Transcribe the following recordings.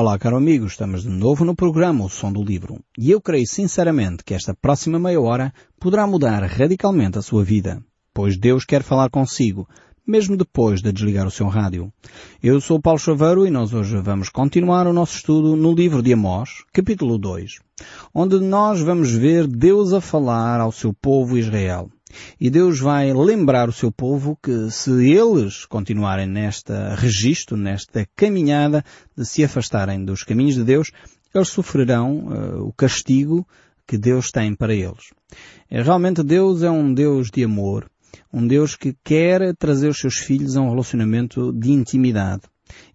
Olá, caro amigo, estamos de novo no programa O Som do Livro e eu creio sinceramente que esta próxima meia hora poderá mudar radicalmente a sua vida, pois Deus quer falar consigo, mesmo depois de desligar o seu rádio. Eu sou Paulo Chaveiro e nós hoje vamos continuar o nosso estudo no livro de Amós, capítulo 2, onde nós vamos ver Deus a falar ao seu povo Israel. E Deus vai lembrar o seu povo que se eles continuarem nesta registro, nesta caminhada de se afastarem dos caminhos de Deus, eles sofrerão uh, o castigo que Deus tem para eles. E, realmente Deus é um Deus de amor, um Deus que quer trazer os seus filhos a um relacionamento de intimidade.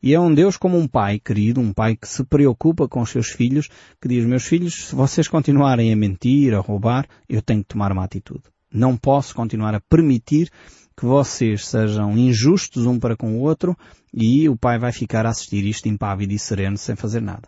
E é um Deus como um pai querido, um pai que se preocupa com os seus filhos, que diz, meus filhos, se vocês continuarem a mentir, a roubar, eu tenho que tomar uma atitude. Não posso continuar a permitir que vocês sejam injustos um para com o outro e o pai vai ficar a assistir isto impávido e sereno sem fazer nada.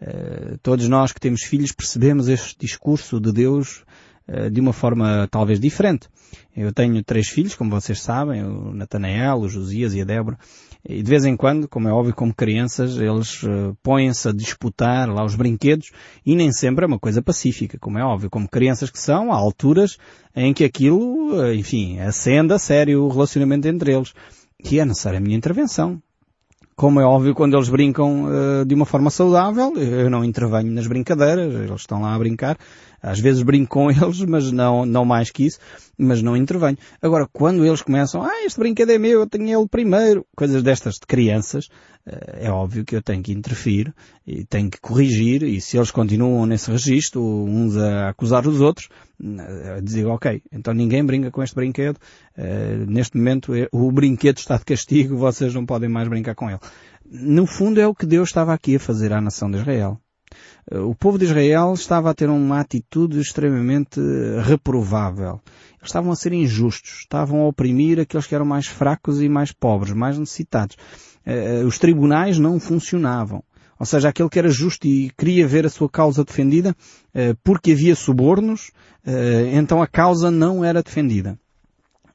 Uh, todos nós que temos filhos percebemos este discurso de Deus uh, de uma forma talvez diferente. Eu tenho três filhos, como vocês sabem, o Natanael, o Josias e a Débora, e de vez em quando, como é óbvio, como crianças, eles uh, põem-se a disputar lá os brinquedos e nem sempre é uma coisa pacífica, como é óbvio. Como crianças que são, há alturas em que aquilo, uh, enfim, acende a sério o relacionamento entre eles. E é necessária a minha intervenção. Como é óbvio, quando eles brincam uh, de uma forma saudável, eu não intervenho nas brincadeiras, eles estão lá a brincar. Às vezes brinco com eles, mas não, não mais que isso, mas não intervenho. Agora, quando eles começam, ah, este brinquedo é meu, eu tenho ele primeiro, coisas destas de crianças, é óbvio que eu tenho que interferir e tenho que corrigir e se eles continuam nesse registro, uns a acusar os outros, digo, ok, então ninguém brinca com este brinquedo, neste momento o brinquedo está de castigo, vocês não podem mais brincar com ele. No fundo é o que Deus estava aqui a fazer à nação de Israel. O povo de Israel estava a ter uma atitude extremamente reprovável. Eles estavam a ser injustos, estavam a oprimir aqueles que eram mais fracos e mais pobres, mais necessitados. Eh, eh, os tribunais não funcionavam. Ou seja, aquele que era justo e queria ver a sua causa defendida, eh, porque havia subornos, então a causa não era defendida.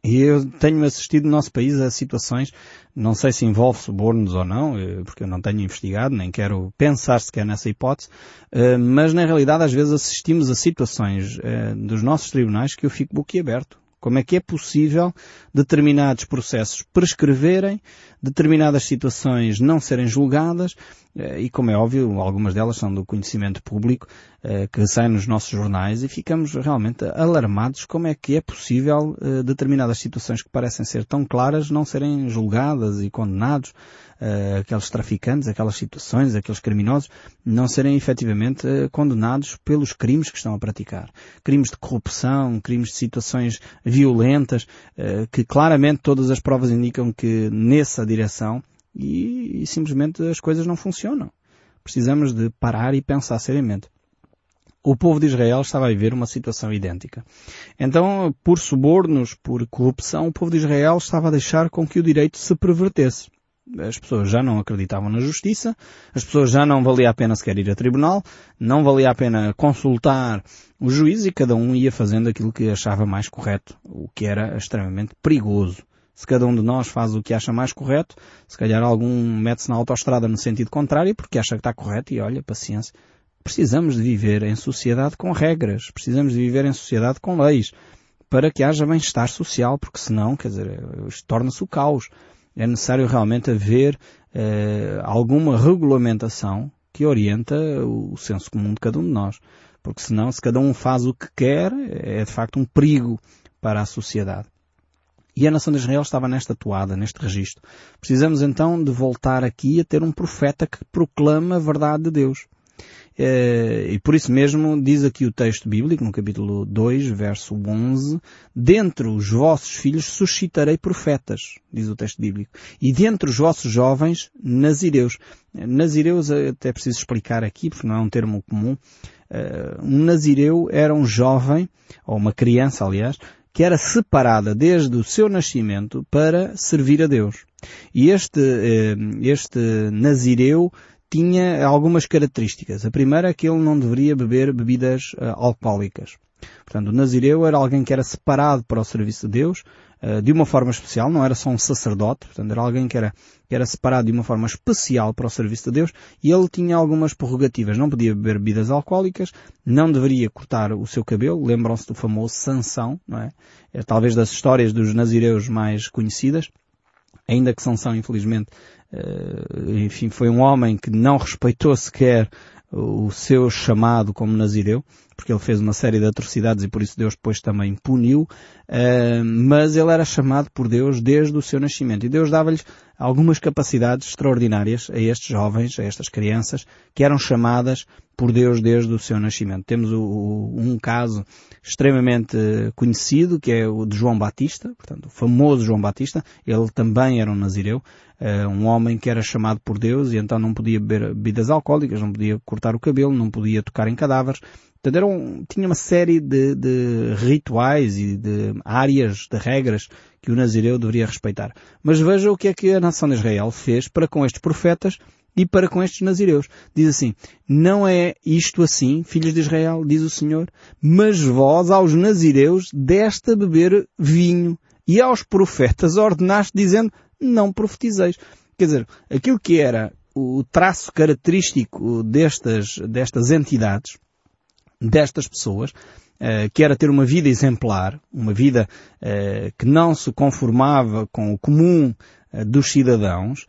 E eu tenho assistido no nosso país a situações, não sei se envolve subornos ou não, porque eu não tenho investigado, nem quero pensar sequer nessa hipótese, mas na realidade às vezes assistimos a situações dos nossos tribunais que eu fico boquiaberto. Como é que é possível determinados processos prescreverem, determinadas situações não serem julgadas, eh, e como é óbvio, algumas delas são do conhecimento público, eh, que saem nos nossos jornais, e ficamos realmente alarmados como é que é possível eh, determinadas situações que parecem ser tão claras não serem julgadas e condenados, aqueles traficantes, aquelas situações, aqueles criminosos, não serem efetivamente condenados pelos crimes que estão a praticar. Crimes de corrupção, crimes de situações violentas, que claramente todas as provas indicam que nessa direção e, e simplesmente as coisas não funcionam. Precisamos de parar e pensar seriamente o povo de Israel estava a viver uma situação idêntica. Então, por subornos, por corrupção, o povo de Israel estava a deixar com que o direito se pervertesse. As pessoas já não acreditavam na justiça, as pessoas já não valia a pena sequer ir a tribunal, não valia a pena consultar o juiz e cada um ia fazendo aquilo que achava mais correto, o que era extremamente perigoso. Se cada um de nós faz o que acha mais correto, se calhar algum mete-se na autoestrada no sentido contrário porque acha que está correto e olha, paciência. Precisamos de viver em sociedade com regras, precisamos de viver em sociedade com leis, para que haja bem-estar social, porque senão, quer dizer, torna-se o caos. É necessário realmente haver eh, alguma regulamentação que orienta o senso comum de cada um de nós. Porque senão, se cada um faz o que quer, é de facto um perigo para a sociedade. E a nação de Israel estava nesta toada, neste registro. Precisamos então de voltar aqui a ter um profeta que proclama a verdade de Deus. Eh, e por isso mesmo diz aqui o texto bíblico, no capítulo 2, verso 11, Dentre os vossos filhos suscitarei profetas, diz o texto bíblico, e dentre os vossos jovens, nazireus. Nazireus até preciso explicar aqui, porque não é um termo comum. Eh, um nazireu era um jovem, ou uma criança aliás, que era separada desde o seu nascimento para servir a Deus. E este, eh, este Nazireu tinha algumas características. A primeira é que ele não deveria beber bebidas uh, alcoólicas. Portanto, o Nazireu era alguém que era separado para o serviço de Deus, de uma forma especial, não era só um sacerdote, portanto era alguém que era, que era separado de uma forma especial para o serviço de Deus e ele tinha algumas prerrogativas. Não podia beber bebidas alcoólicas, não deveria cortar o seu cabelo, lembram-se do famoso Sansão, não é? é talvez das histórias dos nazireus mais conhecidas, ainda que Sansão infelizmente Uh, enfim, foi um homem que não respeitou sequer o seu chamado como Nazireu, porque ele fez uma série de atrocidades e por isso Deus depois também puniu, uh, mas ele era chamado por Deus desde o seu nascimento e Deus dava-lhes algumas capacidades extraordinárias a estes jovens, a estas crianças, que eram chamadas por Deus desde o seu nascimento. Temos um caso extremamente conhecido, que é o de João Batista, portanto, o famoso João Batista. Ele também era um nazireu, uh, um homem que era chamado por Deus e então não podia beber bebidas alcoólicas, não podia cortar o cabelo, não podia tocar em cadáveres. Portanto, era um, tinha uma série de, de rituais e de áreas, de regras que o Nazireu deveria respeitar. Mas veja o que é que a nação de Israel fez para com estes profetas e para com estes nazireus. Diz assim, não é isto assim, filhos de Israel, diz o Senhor, mas vós aos nazireus deste a beber vinho e aos profetas ordenaste dizendo, não profetizeis. Quer dizer, aquilo que era o traço característico destas, destas entidades, destas pessoas, uh, que era ter uma vida exemplar, uma vida uh, que não se conformava com o comum uh, dos cidadãos,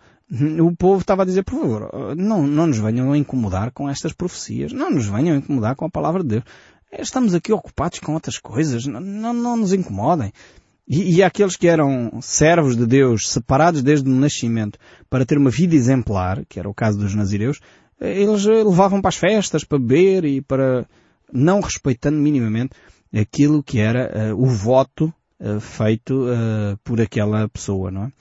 o povo estava a dizer, por favor, não, não nos venham a incomodar com estas profecias, não nos venham a incomodar com a palavra de Deus. Estamos aqui ocupados com outras coisas, não, não, não nos incomodem. E, e aqueles que eram servos de Deus, separados desde o nascimento, para ter uma vida exemplar, que era o caso dos nazireus, eles levavam para as festas, para beber e para, não respeitando minimamente aquilo que era uh, o voto uh, feito uh, por aquela pessoa, não é?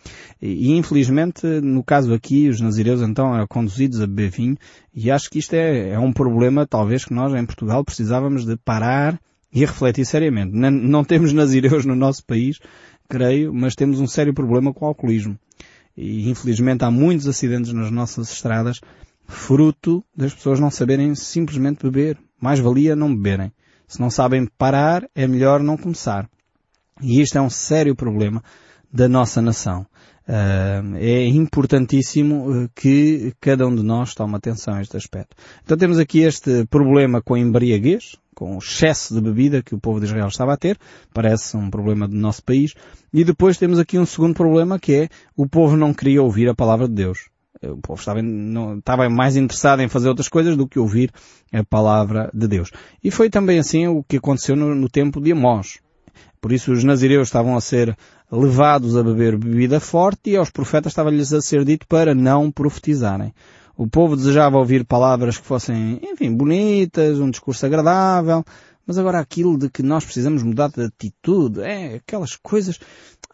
E, e, infelizmente, no caso aqui, os nazireus então eram conduzidos a beber vinho e acho que isto é, é um problema talvez que nós em Portugal precisávamos de parar e refletir seriamente. Não, não temos nazireus no nosso país, creio, mas temos um sério problema com o alcoolismo. E infelizmente há muitos acidentes nas nossas estradas fruto das pessoas não saberem simplesmente beber. Mais valia não beberem. Se não sabem parar, é melhor não começar. E isto é um sério problema da nossa nação. Uh, é importantíssimo eh, que cada um de nós tome atenção a este aspecto. Então temos aqui este problema com a embriaguez, com o excesso de bebida que o povo de Israel estava a ter, parece um problema do nosso país, e depois temos aqui um segundo problema que é o povo não queria ouvir a palavra de Deus. O povo estava, não, estava mais interessado em fazer outras coisas do que ouvir a palavra de Deus. E foi também assim o que aconteceu no, no tempo de Amós. Por isso os nazireus estavam a ser levados a beber bebida forte e aos profetas estava-lhes a ser dito para não profetizarem. O povo desejava ouvir palavras que fossem, enfim, bonitas, um discurso agradável, mas agora aquilo de que nós precisamos mudar de atitude, é aquelas coisas,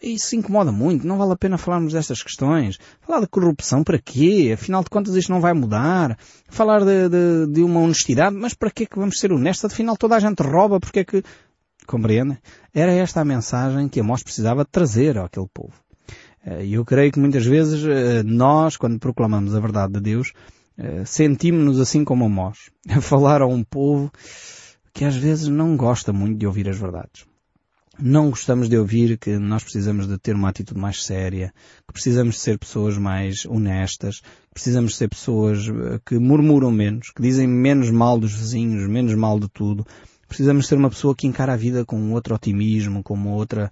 isso incomoda muito, não vale a pena falarmos destas questões. Falar de corrupção para quê? Afinal de contas isto não vai mudar. Falar de, de, de uma honestidade, mas para quê que vamos ser honestos? Afinal toda a gente rouba, porque é que... Compreendem? Era esta a mensagem que Amós precisava trazer àquele povo. Eh, e eu creio que muitas vezes eh, nós, quando proclamamos a verdade de Deus, eh, sentimos-nos assim como Amós, a falar a um povo que às vezes não gosta muito de ouvir as verdades. Não gostamos de ouvir que nós precisamos de ter uma atitude mais séria, que precisamos de ser pessoas mais honestas, que precisamos de ser pessoas que murmuram menos, que dizem menos mal dos vizinhos, menos mal de tudo. Precisamos ser uma pessoa que encara a vida com outro otimismo, com uma outra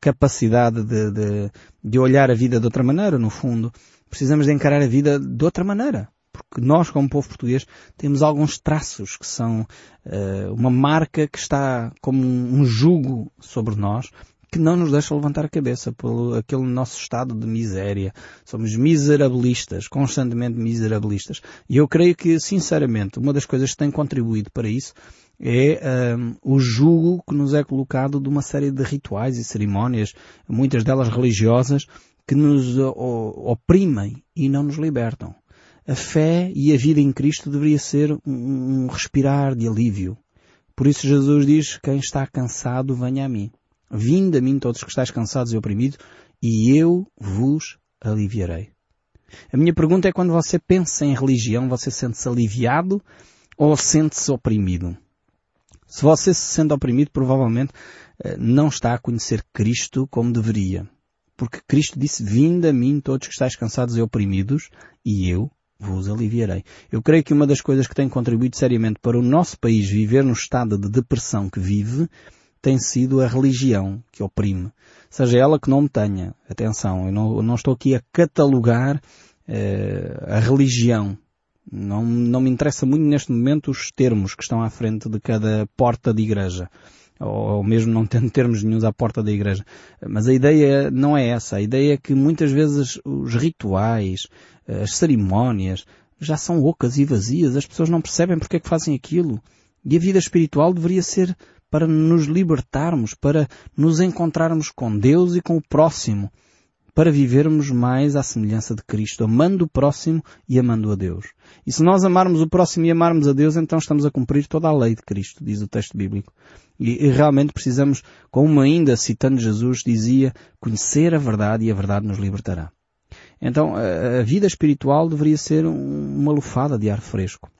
capacidade de, de, de olhar a vida de outra maneira, no fundo. Precisamos de encarar a vida de outra maneira porque nós, como povo português, temos alguns traços que são uh, uma marca que está como um jugo sobre nós, que não nos deixa levantar a cabeça pelo aquele nosso estado de miséria. Somos miserabilistas, constantemente miserabilistas. E eu creio que, sinceramente, uma das coisas que tem contribuído para isso é um, o jugo que nos é colocado de uma série de rituais e cerimónias, muitas delas religiosas, que nos oprimem e não nos libertam a fé e a vida em Cristo deveria ser um, um respirar de alívio. Por isso Jesus diz, quem está cansado, venha a mim. Vinde a mim todos que estáis cansados e oprimidos, e eu vos aliviarei. A minha pergunta é quando você pensa em religião, você sente-se aliviado ou sente-se oprimido? Se você se sente oprimido, provavelmente eh, não está a conhecer Cristo como deveria. Porque Cristo disse, vinde a mim todos que estáis cansados e oprimidos, e eu vos aliviarei. Eu creio que uma das coisas que tem contribuído seriamente para o nosso país viver no estado de depressão que vive tem sido a religião que oprime. Seja ela que não me tenha. Atenção, eu não, eu não estou aqui a catalogar eh, a religião. Não, não me interessa muito neste momento os termos que estão à frente de cada porta de igreja. Ou, mesmo não tendo termos nenhums à porta da igreja. Mas a ideia não é essa. A ideia é que muitas vezes os rituais, as cerimónias, já são ocas e vazias. As pessoas não percebem porque é que fazem aquilo. E a vida espiritual deveria ser para nos libertarmos, para nos encontrarmos com Deus e com o próximo, para vivermos mais à semelhança de Cristo, amando o próximo e amando a Deus. E se nós amarmos o próximo e amarmos a Deus, então estamos a cumprir toda a lei de Cristo, diz o texto bíblico. E, e realmente precisamos, como ainda citando Jesus dizia, conhecer a verdade e a verdade nos libertará. Então, a vida espiritual deveria ser uma lufada de ar fresco.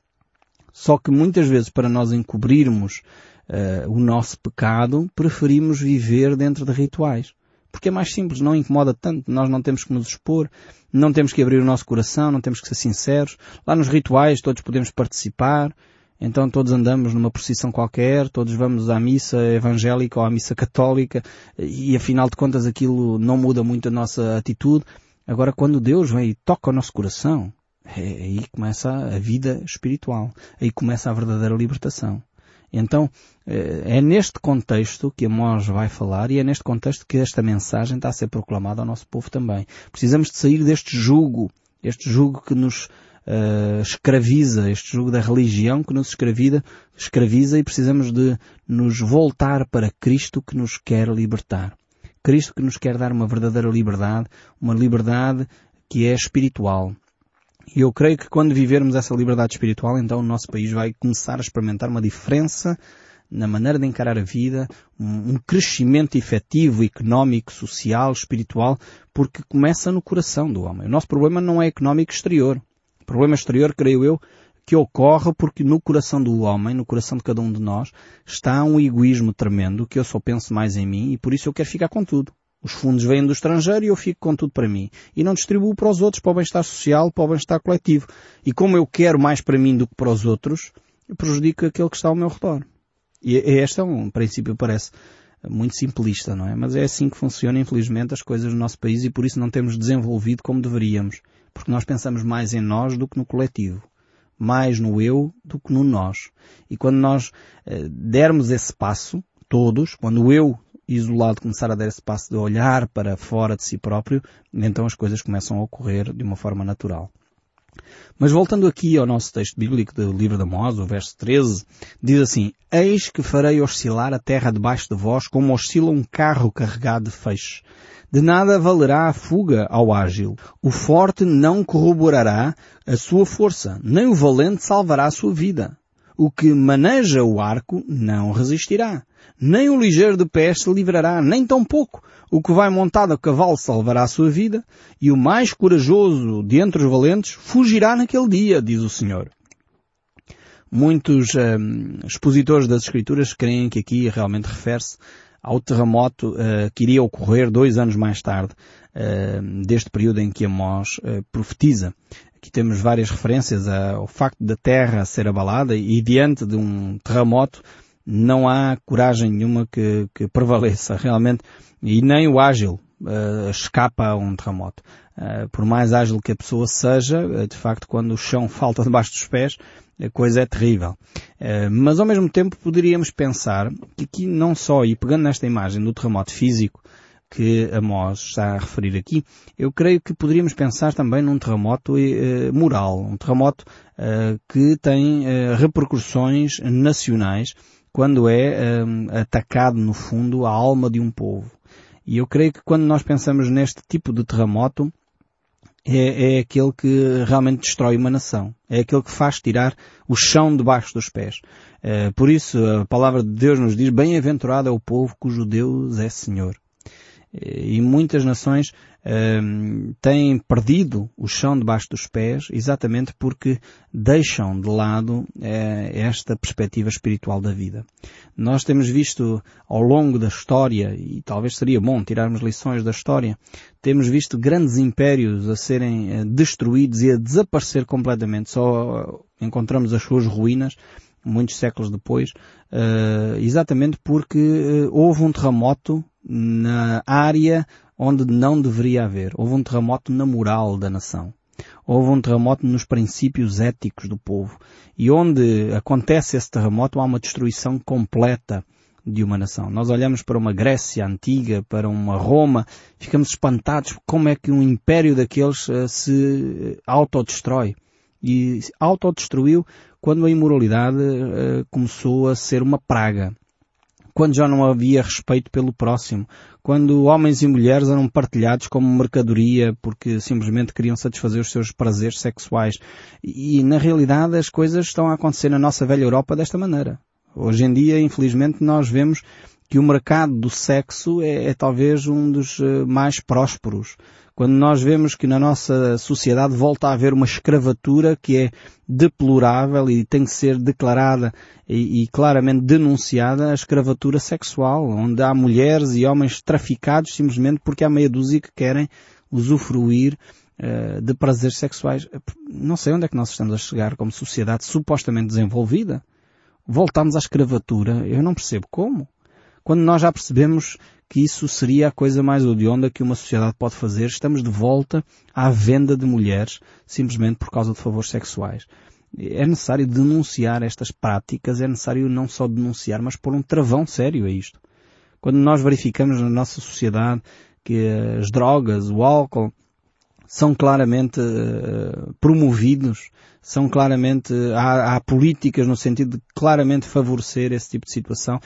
Só que muitas vezes para nós encobrirmos uh, o nosso pecado, preferimos viver dentro de rituais. Porque é mais simples, não incomoda tanto, nós não temos que nos expor, não temos que abrir o nosso coração, não temos que ser sinceros. Lá nos rituais todos podemos participar, então todos andamos numa procissão qualquer, todos vamos à missa evangélica ou à missa católica e afinal de contas aquilo não muda muito a nossa atitude. Agora quando Deus vem e toca o nosso coração, é, aí começa a vida espiritual, aí começa a verdadeira libertação. Então, eh, é neste contexto que Amós vai falar e é neste contexto que esta mensagem está a ser proclamada ao nosso povo também. Precisamos de sair deste jugo, este jugo que nos uh, escraviza, este jugo da religião que nos escraviza, escraviza e precisamos de nos voltar para Cristo que nos quer libertar. Cristo que nos quer dar uma verdadeira liberdade, uma liberdade que é espiritual, e eu creio que quando vivermos essa liberdade espiritual, então o nosso país vai começar a experimentar uma diferença na maneira de encarar a vida, um, crescimento efetivo, económico, social, espiritual, porque começa no coração do homem. O nosso problema não é económico exterior. O problema exterior, creio eu, que ocorre porque no coração do homem, no coração de cada um de nós, está um egoísmo tremendo, que eu só penso mais em mim e por isso eu quero ficar com tudo. Os fundos vêm do estrangeiro e eu fico com tudo para mim. E não distribuo para os outros, para o bem-estar social, para o bem-estar coletivo. E como eu quero mais para mim do que para os outros, prejudico aquele que está ao meu redor. E este é um princípio, parece muito simplista, não é? Mas é assim que funciona, infelizmente, as coisas no nosso país e por isso não temos desenvolvido como deveríamos. Porque nós pensamos mais em nós do que no coletivo. Mais no eu do que no nós. E quando nós eh, dermos esse passo, todos, quando o eu isolado começar a dar esse passo de olhar para fora de si próprio, então as coisas começam a ocorrer de uma forma natural. Mas voltando aqui ao nosso texto bíblico do livro de Amós, o verso 13, diz assim, Eis que farei oscilar a terra debaixo de vós como oscila um carro carregado de feixes. De nada valerá a fuga ao ágil. O forte não corroborará a sua força, nem o valente salvará a sua vida. O que maneja o arco não resistirá nem o ligeiro de pés se livrará, nem tão pouco. O que vai montado a cavalo salvará a sua vida, e o mais corajoso de entre os valentes fugirá naquele dia, diz o Senhor. Muitos hum, expositores das Escrituras creem que aqui realmente refere-se ao terremoto uh, que iria ocorrer dois anos mais tarde, uh, deste período em que Amós uh, profetiza. Aqui temos várias referências ao facto da terra ser abalada e diante de um terremoto não há coragem nenhuma que, que prevaleça realmente e nem o ágil uh, escapa a um terremoto. Uh, por mais ágil que a pessoa seja, uh, de facto, quando o chão falta debaixo dos pés, a coisa é terrível. mas ao mesmo tempo poderíamos pensar que aqui não só, e pegando nesta imagem do terremoto físico, que Amós está a referir aqui, eu creio que poderíamos pensar também num terremoto moral, um terremoto que tem repercussões nacionais quando é um, atacado, no fundo, a alma de um povo. E eu creio que quando nós pensamos neste tipo de terremoto, é, é aquele que realmente destrói uma nação. É aquele que faz tirar o chão debaixo dos pés. É, por isso, a palavra de Deus nos diz, bem-aventurado é o povo cujo Deus é Senhor. E muitas nações uh, têm perdido o chão debaixo dos pés exatamente porque deixam de lado uh, esta perspectiva espiritual da vida. Nós temos visto ao longo da história, e talvez seria bom tirarmos lições da história, temos visto grandes impérios a serem uh, destruídos e a desaparecer completamente. Só encontramos as suas ruínas muitos séculos depois, exatamente porque houve um terremoto na área onde não deveria haver. Houve um terremoto na moral da nação. Houve um terremoto nos princípios éticos do povo. E onde acontece esse terremoto há uma destruição completa de uma nação. Nós olhamos para uma Grécia antiga, para uma Roma, ficamos espantados como é que um império daqueles uh, se autodestrói. E autodestruiu quando a imoralidade uh, começou a ser uma praga. Quando já não havia respeito pelo próximo. Quando homens e mulheres eram partilhados como mercadoria porque simplesmente queriam satisfazer os seus prazeres sexuais. E na realidade as coisas estão a acontecer na nossa velha Europa desta maneira. Hoje em dia, infelizmente, nós vemos que o mercado do sexo é, é talvez um dos uh, mais prósperos quando nós vemos que na nossa sociedade volta a haver uma escravatura que é deplorável e tem que ser declarada e, e, claramente denunciada a escravatura sexual, onde há mulheres e homens traficados simplesmente porque há meia dúzia que querem usufruir uh, de prazeres sexuais. Não sei onde é que nós estamos a chegar como sociedade supostamente desenvolvida. Voltamos à escravatura. Eu não percebo como. Quando nós já percebemos que isso seria a coisa mais odionda que uma sociedade pode fazer. Estamos de volta à venda de mulheres simplesmente por causa de favores sexuais. É necessário denunciar estas práticas, é necessário não só denunciar, mas pôr um travão sério a isto. Quando nós verificamos na nossa sociedade que as drogas, o álcool, são claramente uh, promovidos, são claramente, há, há, políticas no sentido de claramente favorecer esse tipo de situação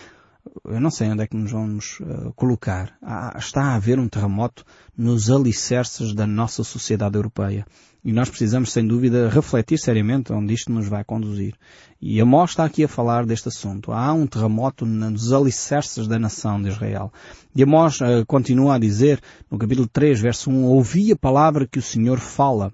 eu não sei onde é que nos vamos uh, colocar. Está a haver um terremoto nos alicerces da nossa sociedade europeia. E nós precisamos, sem dúvida, refletir seriamente onde isto nos vai conduzir. E a Mó está aqui a falar deste assunto. Há um terremoto nos alicerces da nação de Israel. E a Mó uh, continua a dizer, no capítulo 3, verso 1, Ouvi a palavra que o Senhor fala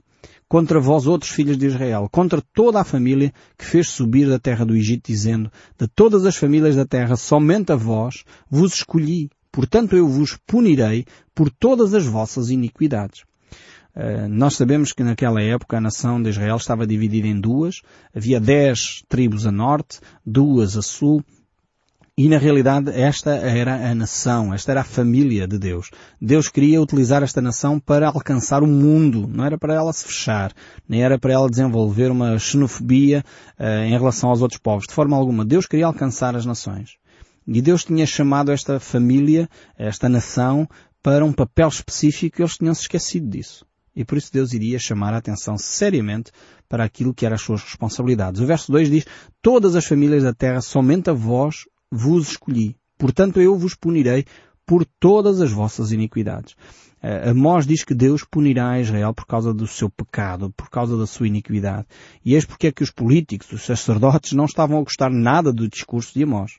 contra vós outros filhos de Israel, contra toda a família que fez subir da terra do Egito, dizendo, de todas as famílias da terra, somente a vós vos escolhi, portanto eu vos punirei por todas as vossas iniquidades. Uh, nós sabemos que naquela época a nação de Israel estava dividida em duas. Havia dez tribos a norte, duas a sul e na realidade esta era a nação, esta era a família de Deus. Deus queria utilizar esta nação para alcançar o mundo, não era para ela se fechar, nem era para ela desenvolver uma xenofobia uh, em relação aos outros povos, de forma alguma. Deus queria alcançar as nações. E Deus tinha chamado esta família, esta nação, para um papel específico e eles tinham se esquecido disso. E por isso Deus iria chamar a atenção seriamente para aquilo que eram as suas responsabilidades. O verso 2 diz, Todas as famílias da terra, somente a vós vos escolhi. Portanto, eu vos punirei por todas as vossas iniquidades. Uh, Amós diz que Deus punirá Israel por causa do seu pecado, por causa da sua iniquidade. E eis porque é que os políticos, os sacerdotes, não estavam a gostar nada do discurso de Amós.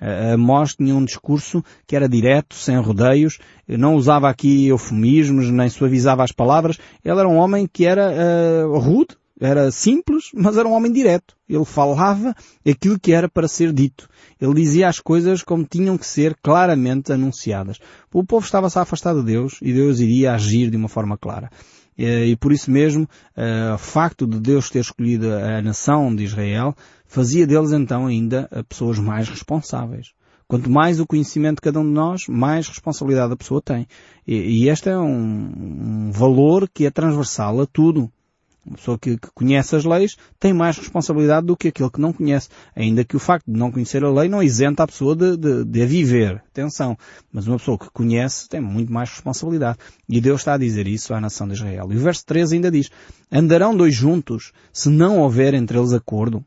Uh, Amós tinha um discurso que era direto, sem rodeios, não usava aqui eufemismos, nem suavizava as palavras. Ele era um homem que era uh, rude, era simples, mas era um homem direto. Ele falava aquilo que era para ser dito. Ele dizia as coisas como tinham que ser claramente anunciadas. O povo estava-se a afastar de Deus e Deus iria agir de uma forma clara. E por isso mesmo, o facto de Deus ter escolhido a nação de Israel fazia deles então ainda pessoas mais responsáveis. Quanto mais o conhecimento de cada um de nós, mais responsabilidade a pessoa tem. E, este é um, um valor que é transversal a tudo. Uma pessoa que, que, conhece as leis tem mais responsabilidade do que aquele que não conhece. Ainda que o facto de não conhecer a lei não isenta a pessoa de, de, de a viver. Atenção. Mas uma pessoa que conhece tem muito mais responsabilidade. E Deus está a dizer isso à nação de Israel. E o verso 13 ainda diz, andarão dois juntos se não houver entre eles acordo?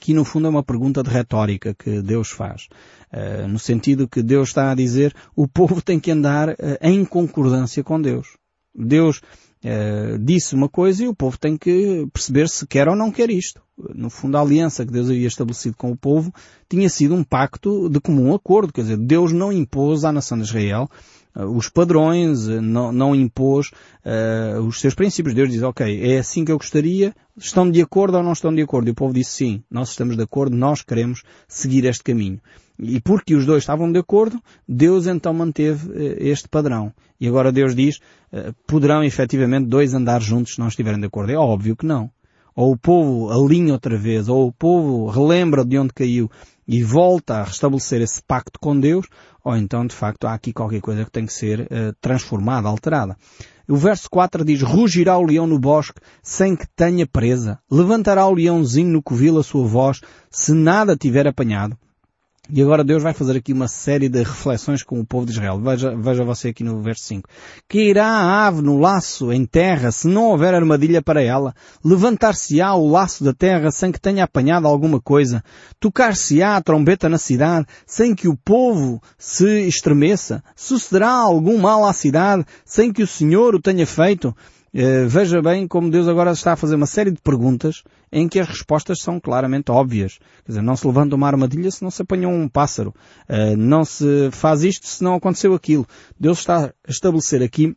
Que no fundo é uma pergunta de retórica que Deus faz. Uh, no sentido que Deus está a dizer, o povo tem que andar uh, em concordância com Deus. Deus uh, disse uma coisa e o povo tem que perceber se quer ou não quer isto. No fundo, a aliança que Deus havia estabelecido com o povo tinha sido um pacto de comum acordo. Quer dizer, Deus não impôs à nação de Israel uh, os padrões, uh, não, não impôs uh, os seus princípios. Deus diz, ok, é assim que eu gostaria, estão de acordo ou não estão de acordo? E o povo disse, sim, nós estamos de acordo, nós queremos seguir este caminho. E porque os dois estavam de acordo, Deus então manteve este padrão. E agora Deus diz, poderão efetivamente dois andar juntos se não estiverem de acordo? É óbvio que não. Ou o povo alinha outra vez, ou o povo relembra de onde caiu e volta a restabelecer esse pacto com Deus, ou então de facto há aqui qualquer coisa que tem que ser uh, transformada, alterada. O verso 4 diz, rugirá o leão no bosque sem que tenha presa, levantará o leãozinho no covil a sua voz, se nada tiver apanhado, e agora Deus vai fazer aqui uma série de reflexões com o povo de Israel. Veja, veja você aqui no verso 5. Que irá a ave no laço em terra se não houver armadilha para ela? Levantar-se-á o laço da terra sem que tenha apanhado alguma coisa? Tocar-se-á a trombeta na cidade sem que o povo se estremeça? Sucederá algum mal à cidade sem que o Senhor o tenha feito? Uh, veja bem como Deus agora está a fazer uma série de perguntas em que as respostas são claramente óbvias. Quer dizer, não se levanta uma armadilha se não se apanha um pássaro. Uh, não se faz isto se não aconteceu aquilo. Deus está a estabelecer aqui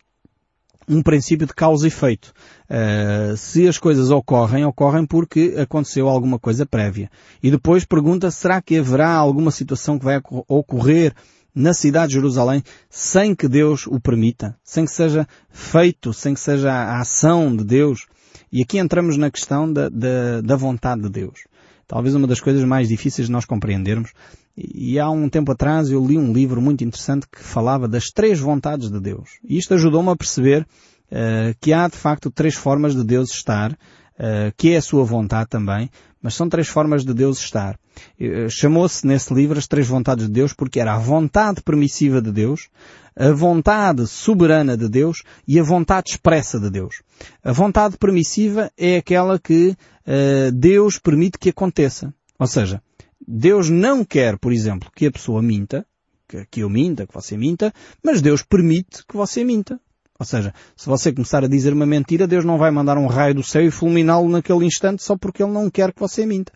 um princípio de causa e efeito. Uh, se as coisas ocorrem, ocorrem porque aconteceu alguma coisa prévia. E depois pergunta, será que haverá alguma situação que vai ocorrer na cidade de Jerusalém sem que Deus o permita, sem que seja feito, sem que seja a ação de Deus. E aqui entramos na questão da, da, da vontade de Deus. Talvez uma das coisas mais difíceis de nós compreendermos. E há um tempo atrás eu li um livro muito interessante que falava das três vontades de Deus. E isto ajudou-me a perceber uh, que há de facto três formas de Deus estar, uh, que é a sua vontade também, mas são três formas de Deus estar. Eh, chamou-se nesse livro as três vontades de Deus porque era a vontade permissiva de Deus, a vontade soberana de Deus e a vontade expressa de Deus. A vontade permissiva é aquela que uh, Deus permite que aconteça. Ou seja, Deus não quer, por exemplo, que a pessoa minta, que eu minta, que você minta, mas Deus permite que você minta. Ou seja, se você começar a dizer uma mentira, Deus não vai mandar um raio do céu e fulminá-lo naquele instante só porque Ele não quer que você minta.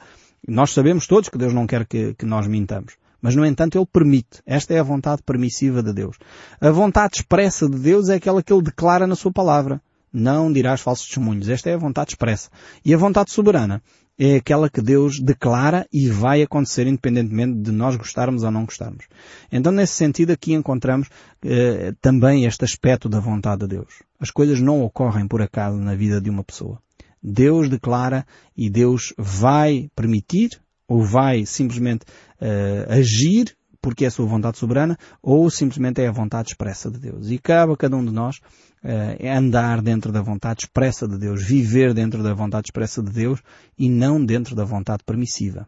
Nós sabemos todos que Deus não quer que, que nós mintamos. Mas, no entanto, Ele permite. Esta é a vontade permissiva de Deus. A vontade expressa de Deus é aquela que Ele declara na Sua palavra. Não dirás falsos testemunhos. Esta é a vontade expressa. E a vontade soberana é aquela que Deus declara e vai acontecer independentemente de nós gostarmos ou não gostarmos. Então, nesse sentido, aqui encontramos eh, também este aspecto da vontade de Deus. As coisas não ocorrem por acaso na vida de uma pessoa. Deus declara e Deus vai permitir ou vai simplesmente uh, agir porque é a sua vontade soberana, ou simplesmente é a vontade expressa de Deus. E cabe a cada um de nós uh, andar dentro da vontade expressa de Deus, viver dentro da vontade expressa de Deus e não dentro da vontade permissiva.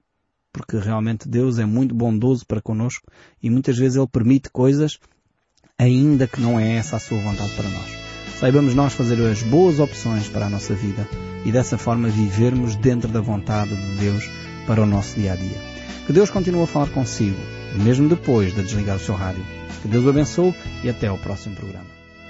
Porque realmente Deus é muito bondoso para conosco e muitas vezes Ele permite coisas ainda que não é essa a sua vontade para nós. Saibamos nós fazer as boas opções para a nossa vida e dessa forma vivermos dentro da vontade de Deus para o nosso dia a dia. Que Deus continue a falar consigo mesmo depois de desligar o seu rádio. Que Deus o abençoe e até ao próximo programa.